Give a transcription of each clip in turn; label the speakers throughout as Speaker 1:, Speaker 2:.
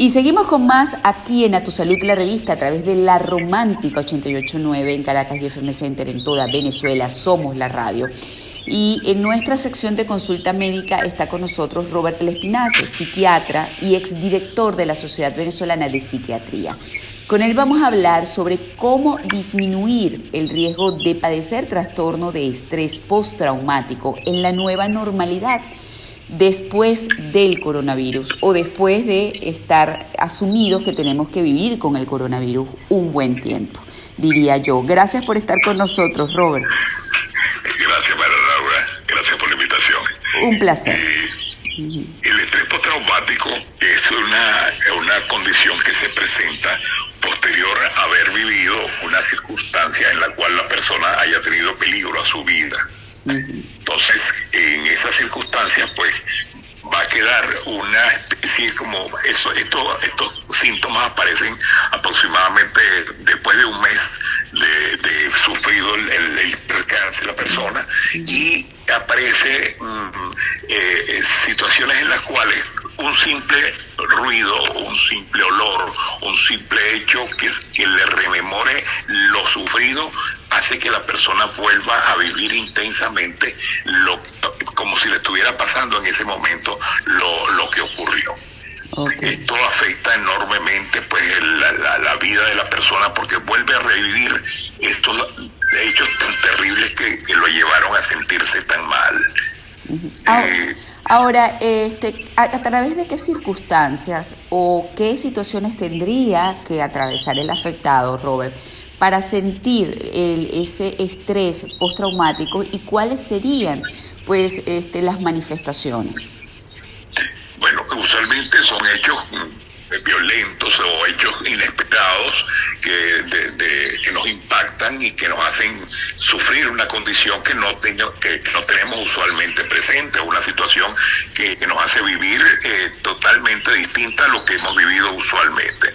Speaker 1: Y seguimos con más aquí en A Tu Salud, la revista, a través de La Romántica 889 en Caracas y FM Center en toda Venezuela. Somos la radio. Y en nuestra sección de consulta médica está con nosotros Robert Lespinace, psiquiatra y exdirector de la Sociedad Venezolana de Psiquiatría. Con él vamos a hablar sobre cómo disminuir el riesgo de padecer trastorno de estrés postraumático en la nueva normalidad después del coronavirus o después de estar asumidos que tenemos que vivir con el coronavirus un buen tiempo, diría yo. Gracias por estar con nosotros, Robert.
Speaker 2: Gracias, María Laura. Gracias por la invitación.
Speaker 1: Un placer.
Speaker 2: el estrés postraumático es una, una condición que se presenta posterior a haber vivido una circunstancia en la cual la persona haya tenido peligro a su vida. Entonces, circunstancias, pues va a quedar una especie como eso, esto, estos síntomas aparecen aproximadamente después de un mes de, sufrido el, el, percance de la persona y aparece mm, eh, eh, situaciones en las cuales un simple ruido, un simple olor, un simple hecho que, que le rememore lo sufrido hace que la persona vuelva a vivir intensamente lo, como si le estuviera pasando en ese momento lo, lo que ocurrió. Esto afecta enormemente pues la, la, vida de la persona porque vuelve a revivir estos hechos tan terribles que, que lo llevaron a sentirse tan mal.
Speaker 1: Eh, ahora, este, a, través de qué circunstancias o qué situaciones tendría que atravesar el afectado, Robert, para sentir el, ese estrés postraumático y cuáles serían pues este, las manifestaciones?
Speaker 2: Bueno, usualmente son hechos mm, violentos o hechos inesperados que, que nos impactan y que nos hacen sufrir una condición que no, que, no tenemos usualmente presente, una situación que, nos hace vivir eh, totalmente distinta a lo que hemos vivido usualmente.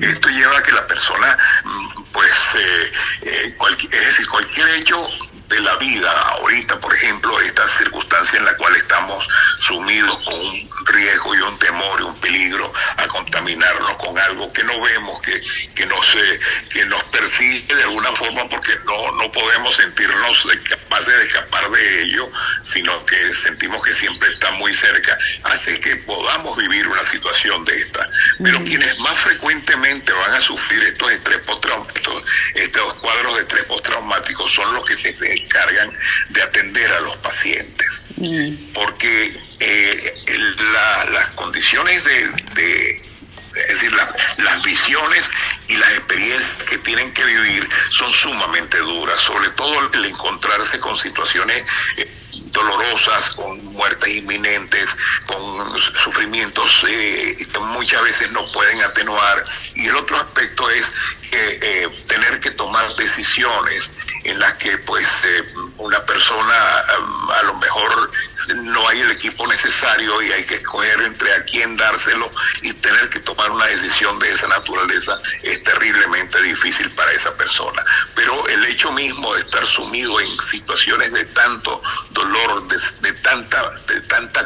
Speaker 2: Esto lleva a que la persona, mm, pues, eh, eh, es decir, cualquier hecho de la vida, ahorita, por ejemplo, esta circunstancia en la cual estamos sumidos con un riesgo y un temor y un peligro a contaminarnos con algo que no vemos, que, que, nos, que nos persigue de alguna forma porque no, no podemos sentirnos capaces de escapar de ello, sino que sentimos que siempre está muy cerca, hace que podamos vivir una situación de Pero quienes más frecuentemente van a sufrir estos estrés postraumáticos, estos cuadros de estrés postraumático son los que se encargan de atender a los pacientes. Porque eh, las condiciones de, es decir, las visiones y las experiencias que tienen que vivir son sumamente duras, sobre todo el encontrarse con situaciones eh, dolorosas, con muertes inminentes, con sufrimientos eh, que muchas veces no pueden atenuar. Y el otro aspecto es que tener que tomar decisiones en las que pues eh, una persona um, a lo mejor no hay el equipo necesario y hay que escoger entre a quién dárselo y tener que tomar una decisión de esa naturaleza es terriblemente difícil para esa persona. Pero el hecho mismo de estar sumido en situaciones de tanto dolor,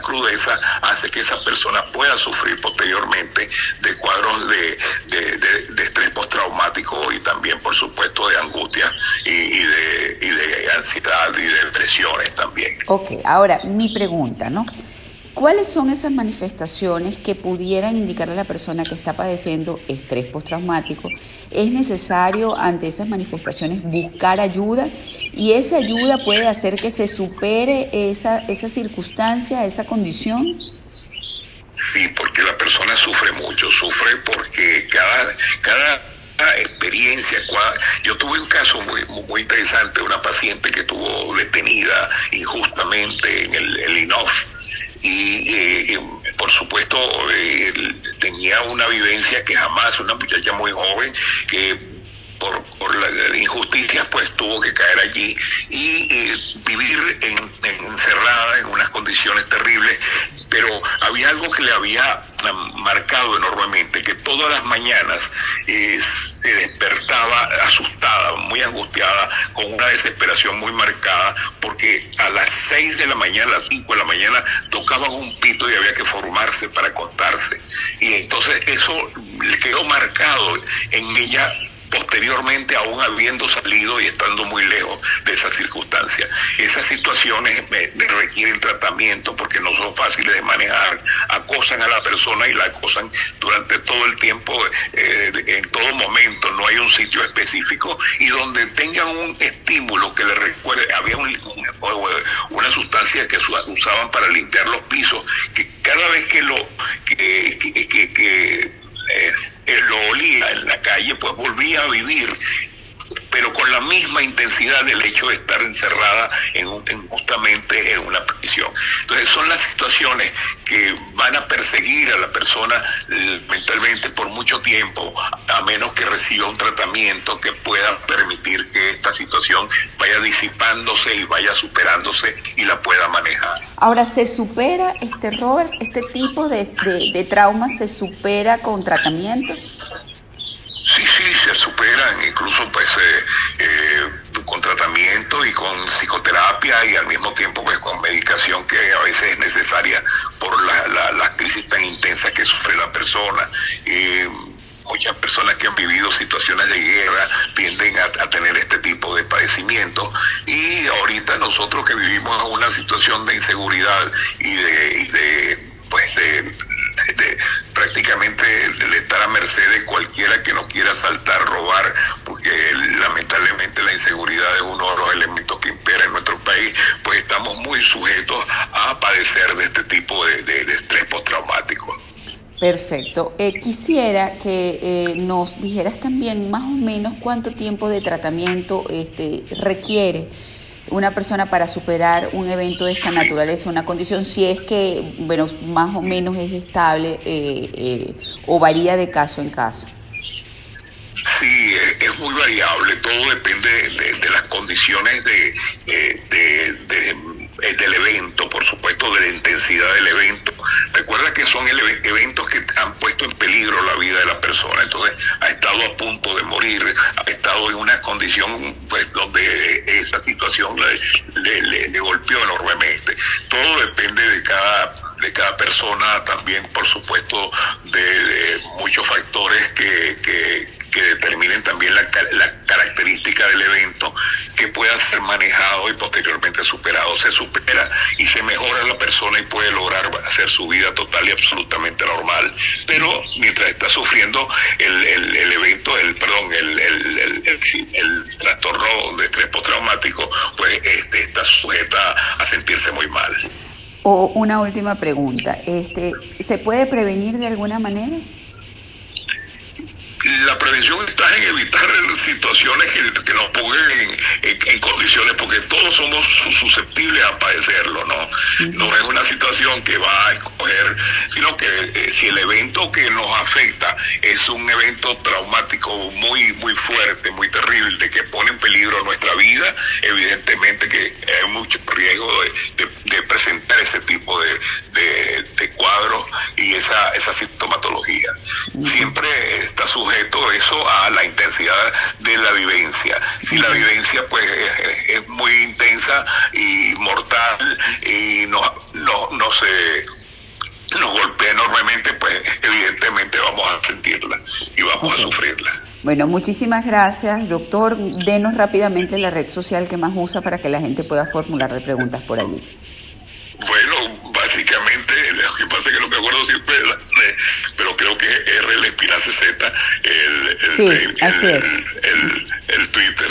Speaker 2: crudeza, hace que esa persona pueda sufrir posteriormente de cuadros de, de, estrés postraumático y también, por supuesto, de angustia y de, y de ansiedad y de depresiones también.
Speaker 1: Ok, ahora mi pregunta, ¿no? ¿Cuáles son esas manifestaciones que pudieran indicarle a la persona que está padeciendo estrés postraumático? ¿Es necesario ante esas manifestaciones buscar ayuda? ¿Y esa ayuda puede hacer que se supere esa, esa circunstancia, esa condición?
Speaker 2: Sí, porque la persona sufre mucho, sufre porque cada, cada experiencia. Yo tuve un caso muy, interesante, una paciente que estuvo detenida injustamente en el INOF y eh, por supuesto eh, tenía una vivencia que jamás, una muchacha muy joven que por, por la, injusticia pues tuvo que caer allí y eh, vivir encerrada en unas condiciones terribles. Pero había algo que le había marcado enormemente, que todas las mañanas eh, se despertaba asustada, muy angustiada, con una desesperación muy marcada, porque a las 6 de la mañana, a las 5 de la mañana, tocaban un pito y había que formarse para contarse. Y entonces eso le quedó marcado en ella posteriormente aún habiendo salido y estando muy lejos de esa circunstancia. Esas situaciones requieren tratamiento porque no son fáciles de manejar, acosan a la persona y la acosan durante todo el tiempo, eh, en todo momento, no hay un sitio específico y donde tengan un estímulo que le recuerde, había una sustancia que usaban para limpiar los pisos, que cada vez que lo que, que pues volvía a vivir pero con la misma intensidad del hecho de estar encerrada en, justamente en una prisión. Entonces son las situaciones que van a perseguir a la persona eh, mentalmente por mucho tiempo, a menos que reciba un tratamiento que pueda permitir que esta situación vaya disipándose y vaya superándose y la pueda manejar.
Speaker 1: Ahora, ¿se supera este Robert, este tipo de, de, de trauma se supera con tratamiento?
Speaker 2: Sí, sí, se superan, incluso pues eh, eh, con tratamiento y con psicoterapia y al mismo tiempo pues con medicación que a veces es necesaria por la, las crisis tan intensas que sufre la persona. muchas personas que han vivido situaciones de guerra tienden a, tener este tipo de padecimientos y ahorita nosotros que vivimos una situación de inseguridad y de pues de prácticamente el estar a merced de cualquiera que no quiera saltar, robar, porque lamentablemente la inseguridad es uno de los elementos que impera en nuestro país, pues estamos muy sujetos a padecer de este tipo de, estrés postraumático.
Speaker 1: Perfecto. Eh, quisiera que eh, nos dijeras también más o menos cuánto tiempo de tratamiento este, requiere una persona para superar un evento de esta naturaleza, una condición, si es que, bueno, más o menos es estable eh, eh, o varía de caso en caso?
Speaker 2: Sí, es, muy variable, todo depende de, las condiciones de, eh, del evento, por supuesto, de la intensidad del evento. Recuerda que son eventos que han puesto en peligro la vida de la persona, entonces ha estado a punto de morir, ha estado en una condición pues donde esa situación le, golpeó enormemente. Todo depende de cada de cada persona, también por supuesto de, muchos factores que, que, determinen también la, la, característica del evento que pueda ser manejado y posteriormente. Se supera y se mejora la persona y puede lograr hacer su vida total y absolutamente normal. Pero mientras está sufriendo el, el, evento, el perdón, el, el, trastorno de estrés postraumático, pues este, está sujeta a sentirse muy mal.
Speaker 1: O una última pregunta, este, ¿se puede prevenir de alguna manera?
Speaker 2: La prevención está en evitar situaciones que, nos pongan en, condiciones, porque todos somos susceptibles a padecerlo, ¿no? No es una situación que va a escoger, sino que eh, si el evento que nos afecta es un evento traumático muy, muy fuerte, muy terrible, que pone en peligro nuestra vida, evidentemente que hay mucho riesgo de, presentar ese tipo de, de, cuadros y esa, esa sintomatología. Siempre está sujeto eso a la intensidad de la vivencia. Si la vivencia pues es, muy intensa y mortal y no, no, no se nos golpea enormemente, pues evidentemente vamos a sentirla y vamos a sufrirla.
Speaker 1: Bueno, muchísimas gracias, doctor. Denos rápidamente la red social que más usa para que la gente pueda formularle preguntas por allí.
Speaker 2: Bueno, básicamente, lo que pasa es que no me acuerdo siempre, pero creo que es R Espinace Z, el, el,
Speaker 1: sí, así es.
Speaker 2: el, Twitter.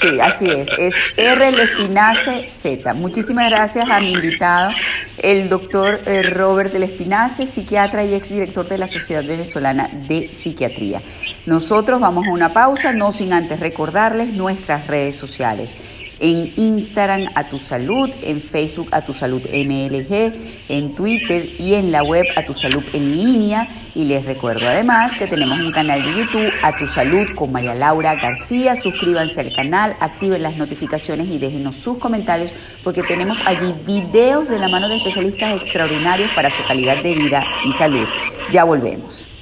Speaker 1: Sí, así es, es R Espinace Z. Muchísimas gracias a mi invitado, el doctor eh, Robert Espinace, psiquiatra y exdirector de la Sociedad Venezolana de Psiquiatría. Nosotros vamos a una pausa, no sin antes recordarles nuestras redes sociales en Instagram a tu salud, en Facebook a tu salud MLG, en Twitter y en la web a tu salud en línea. Y les recuerdo además que tenemos un canal de YouTube a tu salud con María Laura García. Suscríbanse al canal, activen las notificaciones y déjenos sus comentarios porque tenemos allí videos de la mano de especialistas extraordinarios para su calidad de vida y salud. Ya volvemos.